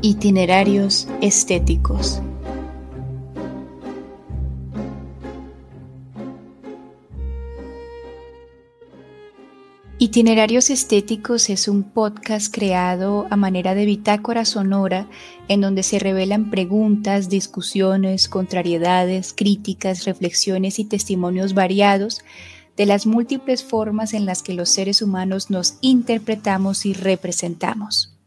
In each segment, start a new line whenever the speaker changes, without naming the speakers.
Itinerarios estéticos. Itinerarios Estéticos es un podcast creado a manera de bitácora sonora en donde se revelan preguntas, discusiones, contrariedades, críticas, reflexiones y testimonios variados de las múltiples formas en las que los seres humanos nos interpretamos y representamos.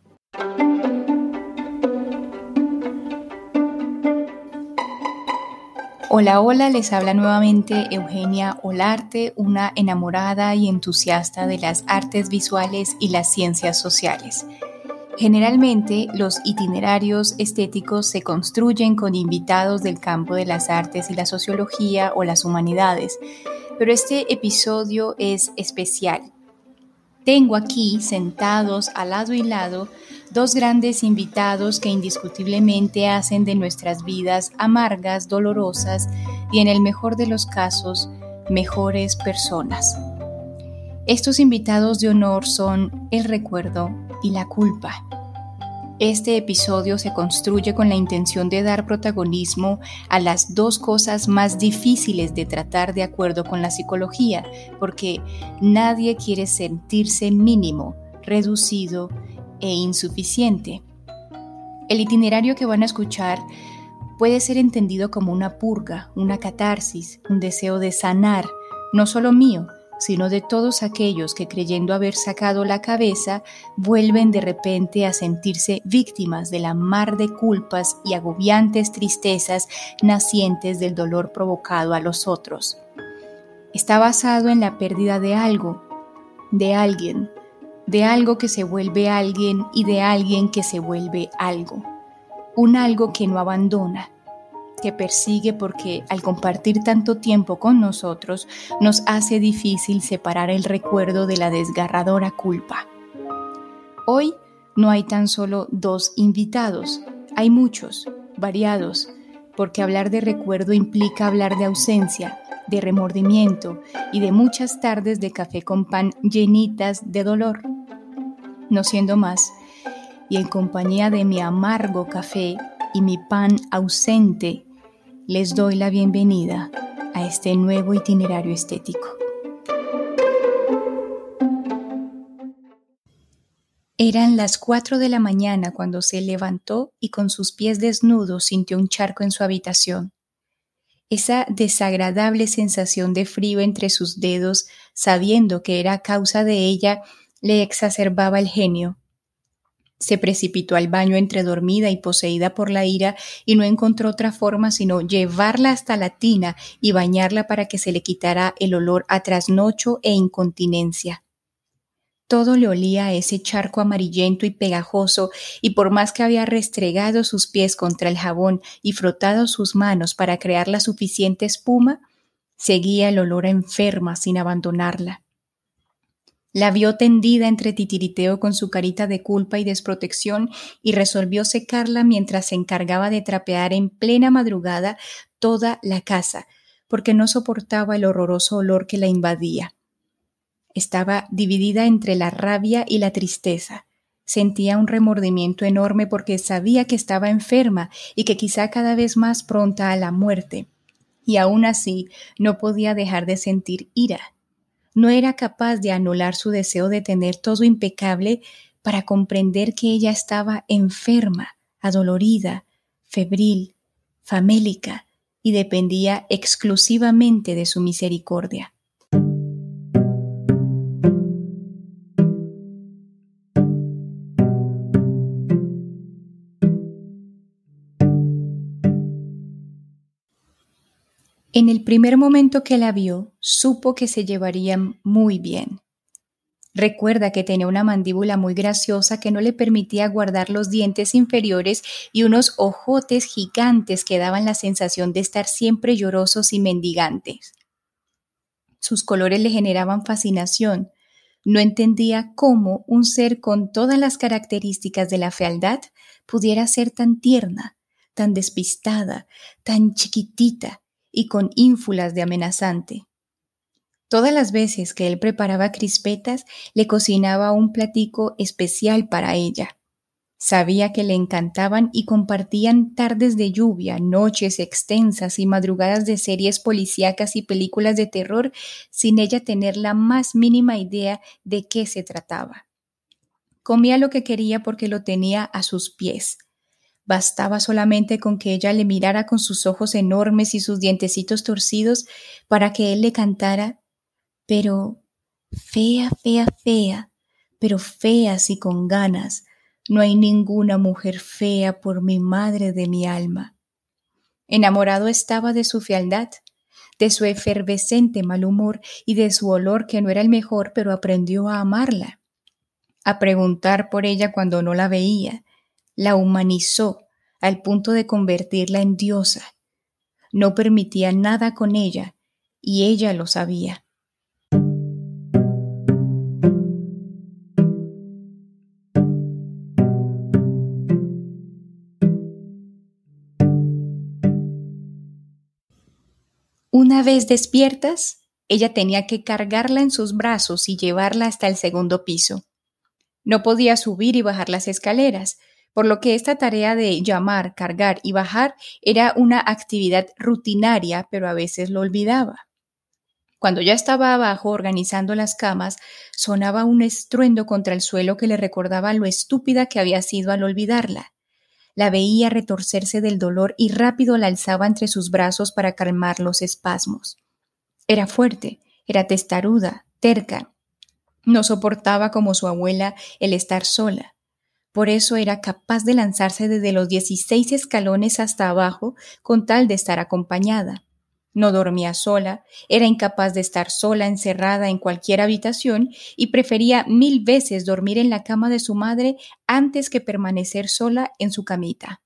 Hola, hola, les habla nuevamente Eugenia Olarte, una enamorada y entusiasta de las artes visuales y las ciencias sociales. Generalmente los itinerarios estéticos se construyen con invitados del campo de las artes y la sociología o las humanidades, pero este episodio es especial. Tengo aquí sentados al lado y lado dos grandes invitados que indiscutiblemente hacen de nuestras vidas amargas, dolorosas y en el mejor de los casos, mejores personas. Estos invitados de honor son el recuerdo y la culpa. Este episodio se construye con la intención de dar protagonismo a las dos cosas más difíciles de tratar de acuerdo con la psicología, porque nadie quiere sentirse mínimo, reducido e insuficiente. El itinerario que van a escuchar puede ser entendido como una purga, una catarsis, un deseo de sanar, no solo mío, sino de todos aquellos que creyendo haber sacado la cabeza, vuelven de repente a sentirse víctimas de la mar de culpas y agobiantes tristezas nacientes del dolor provocado a los otros. Está basado en la pérdida de algo, de alguien, de algo que se vuelve alguien y de alguien que se vuelve algo. Un algo que no abandona, que persigue porque al compartir tanto tiempo con nosotros nos hace difícil separar el recuerdo de la desgarradora culpa. Hoy no hay tan solo dos invitados, hay muchos, variados, porque hablar de recuerdo implica hablar de ausencia, de remordimiento y de muchas tardes de café con pan llenitas de dolor. No siendo más, y en compañía de mi amargo café y mi pan ausente les doy la bienvenida a este nuevo itinerario estético. Eran las cuatro de la mañana cuando se levantó y con sus pies desnudos sintió un charco en su habitación. Esa desagradable sensación de frío entre sus dedos, sabiendo que era causa de ella, le exacerbaba el genio. Se precipitó al baño entre dormida y poseída por la ira y no encontró otra forma sino llevarla hasta la tina y bañarla para que se le quitara el olor a trasnocho e incontinencia. Todo le olía a ese charco amarillento y pegajoso, y por más que había restregado sus pies contra el jabón y frotado sus manos para crear la suficiente espuma, seguía el olor a enferma sin abandonarla. La vio tendida entre titiriteo con su carita de culpa y desprotección y resolvió secarla mientras se encargaba de trapear en plena madrugada toda la casa, porque no soportaba el horroroso olor que la invadía. Estaba dividida entre la rabia y la tristeza. Sentía un remordimiento enorme porque sabía que estaba enferma y que quizá cada vez más pronta a la muerte. Y aún así no podía dejar de sentir ira no era capaz de anular su deseo de tener todo impecable para comprender que ella estaba enferma, adolorida, febril, famélica y dependía exclusivamente de su misericordia. Primer momento que la vio, supo que se llevarían muy bien. Recuerda que tenía una mandíbula muy graciosa que no le permitía guardar los dientes inferiores y unos ojotes gigantes que daban la sensación de estar siempre llorosos y mendigantes. Sus colores le generaban fascinación. No entendía cómo un ser con todas las características de la fealdad pudiera ser tan tierna, tan despistada, tan chiquitita, y con ínfulas de amenazante. Todas las veces que él preparaba crispetas, le cocinaba un platico especial para ella. Sabía que le encantaban y compartían tardes de lluvia, noches extensas y madrugadas de series policíacas y películas de terror sin ella tener la más mínima idea de qué se trataba. Comía lo que quería porque lo tenía a sus pies. Bastaba solamente con que ella le mirara con sus ojos enormes y sus dientecitos torcidos para que él le cantara, pero fea, fea, fea, pero fea y con ganas no hay ninguna mujer fea por mi madre de mi alma. Enamorado estaba de su fealdad, de su efervescente mal humor y de su olor que no era el mejor, pero aprendió a amarla, a preguntar por ella cuando no la veía, la humanizó al punto de convertirla en diosa. No permitía nada con ella, y ella lo sabía. Una vez despiertas, ella tenía que cargarla en sus brazos y llevarla hasta el segundo piso. No podía subir y bajar las escaleras, por lo que esta tarea de llamar, cargar y bajar era una actividad rutinaria, pero a veces lo olvidaba. Cuando ya estaba abajo organizando las camas, sonaba un estruendo contra el suelo que le recordaba lo estúpida que había sido al olvidarla. La veía retorcerse del dolor y rápido la alzaba entre sus brazos para calmar los espasmos. Era fuerte, era testaruda, terca. No soportaba como su abuela el estar sola. Por eso era capaz de lanzarse desde los dieciséis escalones hasta abajo con tal de estar acompañada. No dormía sola, era incapaz de estar sola encerrada en cualquier habitación y prefería mil veces dormir en la cama de su madre antes que permanecer sola en su camita.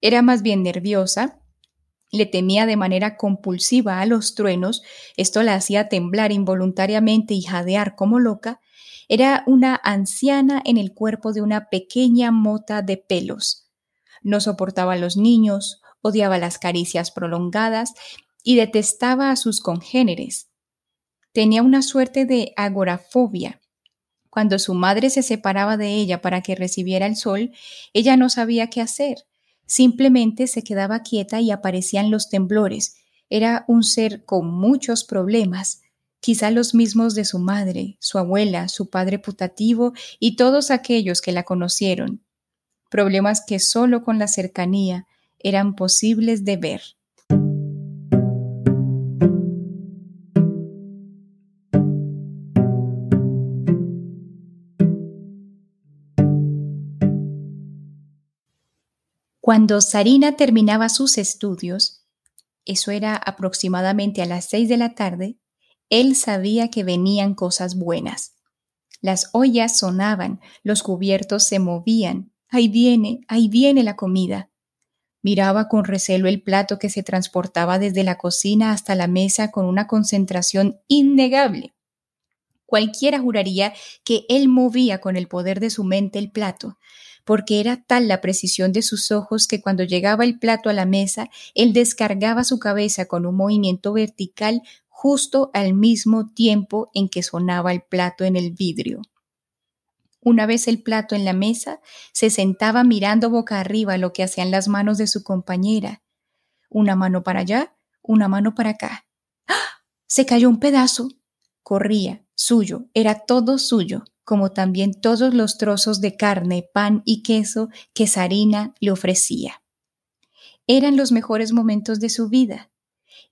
Era más bien nerviosa, le temía de manera compulsiva a los truenos, esto la hacía temblar involuntariamente y jadear como loca, era una anciana en el cuerpo de una pequeña mota de pelos. No soportaba a los niños, odiaba las caricias prolongadas y detestaba a sus congéneres. Tenía una suerte de agorafobia. Cuando su madre se separaba de ella para que recibiera el sol, ella no sabía qué hacer. Simplemente se quedaba quieta y aparecían los temblores. Era un ser con muchos problemas, quizá los mismos de su madre, su abuela, su padre putativo y todos aquellos que la conocieron. Problemas que solo con la cercanía, eran posibles de ver. Cuando Sarina terminaba sus estudios, eso era aproximadamente a las seis de la tarde, él sabía que venían cosas buenas. Las ollas sonaban, los cubiertos se movían. Ahí viene, ahí viene la comida. Miraba con recelo el plato que se transportaba desde la cocina hasta la mesa con una concentración innegable. Cualquiera juraría que él movía con el poder de su mente el plato, porque era tal la precisión de sus ojos que cuando llegaba el plato a la mesa, él descargaba su cabeza con un movimiento vertical justo al mismo tiempo en que sonaba el plato en el vidrio. Una vez el plato en la mesa, se sentaba mirando boca arriba lo que hacían las manos de su compañera. Una mano para allá, una mano para acá. ¡Ah! Se cayó un pedazo. Corría, suyo, era todo suyo, como también todos los trozos de carne, pan y queso que Sarina le ofrecía. Eran los mejores momentos de su vida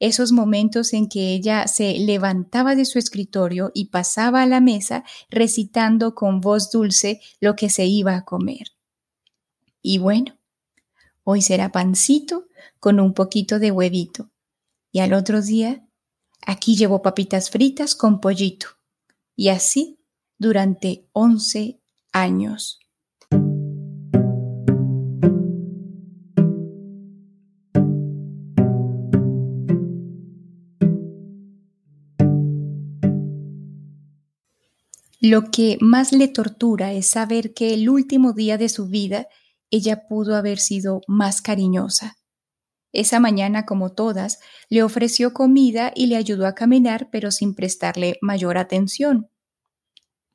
esos momentos en que ella se levantaba de su escritorio y pasaba a la mesa recitando con voz dulce lo que se iba a comer. Y bueno, hoy será pancito con un poquito de huevito. Y al otro día, aquí llevo papitas fritas con pollito. Y así durante once años. Lo que más le tortura es saber que el último día de su vida ella pudo haber sido más cariñosa. Esa mañana, como todas, le ofreció comida y le ayudó a caminar, pero sin prestarle mayor atención.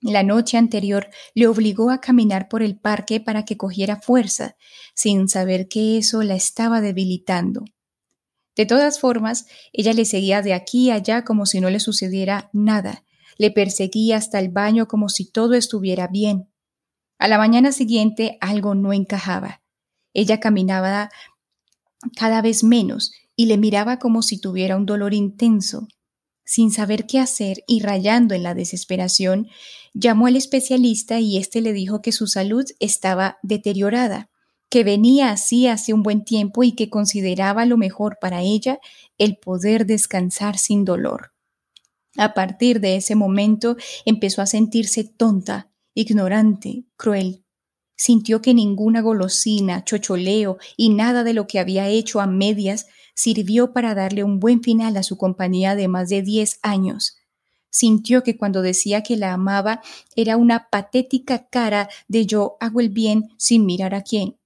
La noche anterior le obligó a caminar por el parque para que cogiera fuerza, sin saber que eso la estaba debilitando. De todas formas, ella le seguía de aquí a allá como si no le sucediera nada, le perseguía hasta el baño como si todo estuviera bien. A la mañana siguiente algo no encajaba. Ella caminaba cada vez menos y le miraba como si tuviera un dolor intenso. Sin saber qué hacer y rayando en la desesperación, llamó al especialista y éste le dijo que su salud estaba deteriorada, que venía así hace un buen tiempo y que consideraba lo mejor para ella el poder descansar sin dolor. A partir de ese momento empezó a sentirse tonta, ignorante, cruel. Sintió que ninguna golosina, chocholeo y nada de lo que había hecho a medias sirvió para darle un buen final a su compañía de más de diez años. Sintió que cuando decía que la amaba era una patética cara de yo hago el bien sin mirar a quién,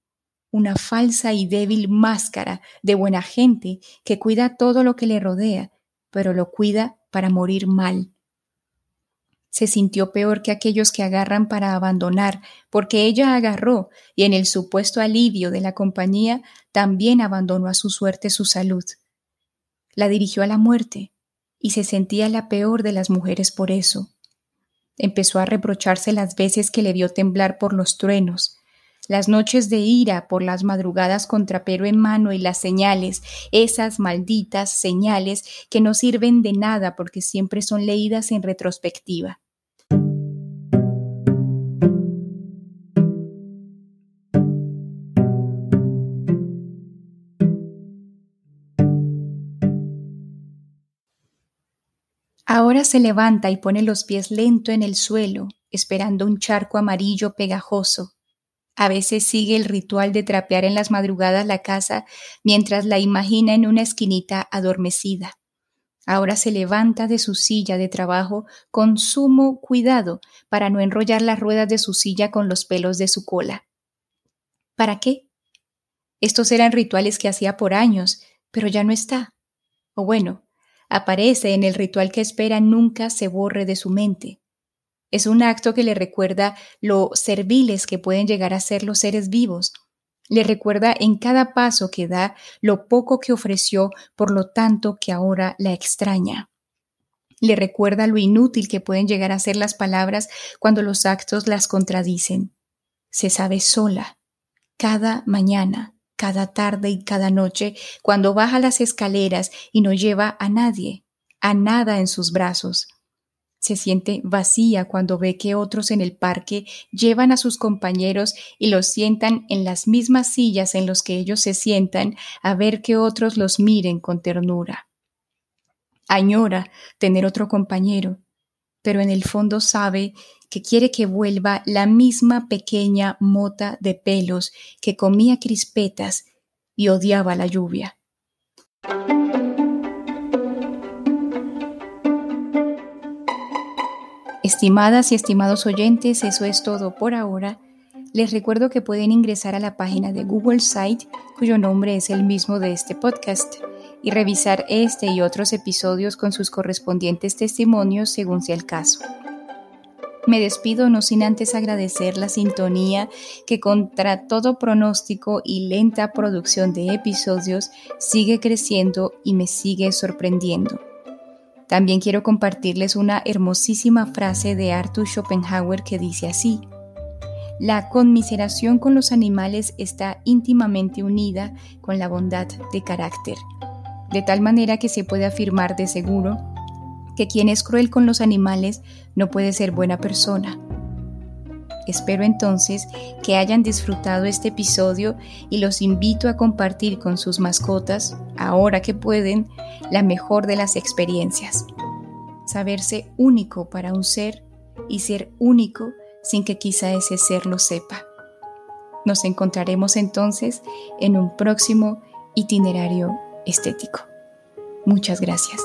una falsa y débil máscara de buena gente que cuida todo lo que le rodea, pero lo cuida para morir mal. Se sintió peor que aquellos que agarran para abandonar, porque ella agarró y en el supuesto alivio de la compañía también abandonó a su suerte su salud. La dirigió a la muerte y se sentía la peor de las mujeres por eso. Empezó a reprocharse las veces que le vio temblar por los truenos, las noches de ira por las madrugadas con trapero en mano y las señales, esas malditas señales que no sirven de nada porque siempre son leídas en retrospectiva. Ahora se levanta y pone los pies lento en el suelo, esperando un charco amarillo pegajoso. A veces sigue el ritual de trapear en las madrugadas la casa mientras la imagina en una esquinita adormecida. Ahora se levanta de su silla de trabajo con sumo cuidado para no enrollar las ruedas de su silla con los pelos de su cola. ¿Para qué? Estos eran rituales que hacía por años, pero ya no está. O bueno, aparece en el ritual que espera nunca se borre de su mente. Es un acto que le recuerda lo serviles que pueden llegar a ser los seres vivos. Le recuerda en cada paso que da lo poco que ofreció, por lo tanto que ahora la extraña. Le recuerda lo inútil que pueden llegar a ser las palabras cuando los actos las contradicen. Se sabe sola, cada mañana, cada tarde y cada noche cuando baja las escaleras y no lleva a nadie, a nada en sus brazos. Se siente vacía cuando ve que otros en el parque llevan a sus compañeros y los sientan en las mismas sillas en los que ellos se sientan a ver que otros los miren con ternura. Añora tener otro compañero, pero en el fondo sabe que quiere que vuelva la misma pequeña mota de pelos que comía crispetas y odiaba la lluvia. Estimadas y estimados oyentes, eso es todo por ahora. Les recuerdo que pueden ingresar a la página de Google Site, cuyo nombre es el mismo de este podcast, y revisar este y otros episodios con sus correspondientes testimonios según sea el caso. Me despido no sin antes agradecer la sintonía que contra todo pronóstico y lenta producción de episodios sigue creciendo y me sigue sorprendiendo. También quiero compartirles una hermosísima frase de Arthur Schopenhauer que dice así, la conmiseración con los animales está íntimamente unida con la bondad de carácter, de tal manera que se puede afirmar de seguro que quien es cruel con los animales no puede ser buena persona. Espero entonces que hayan disfrutado este episodio y los invito a compartir con sus mascotas, ahora que pueden, la mejor de las experiencias. Saberse único para un ser y ser único sin que quizá ese ser lo sepa. Nos encontraremos entonces en un próximo itinerario estético. Muchas gracias.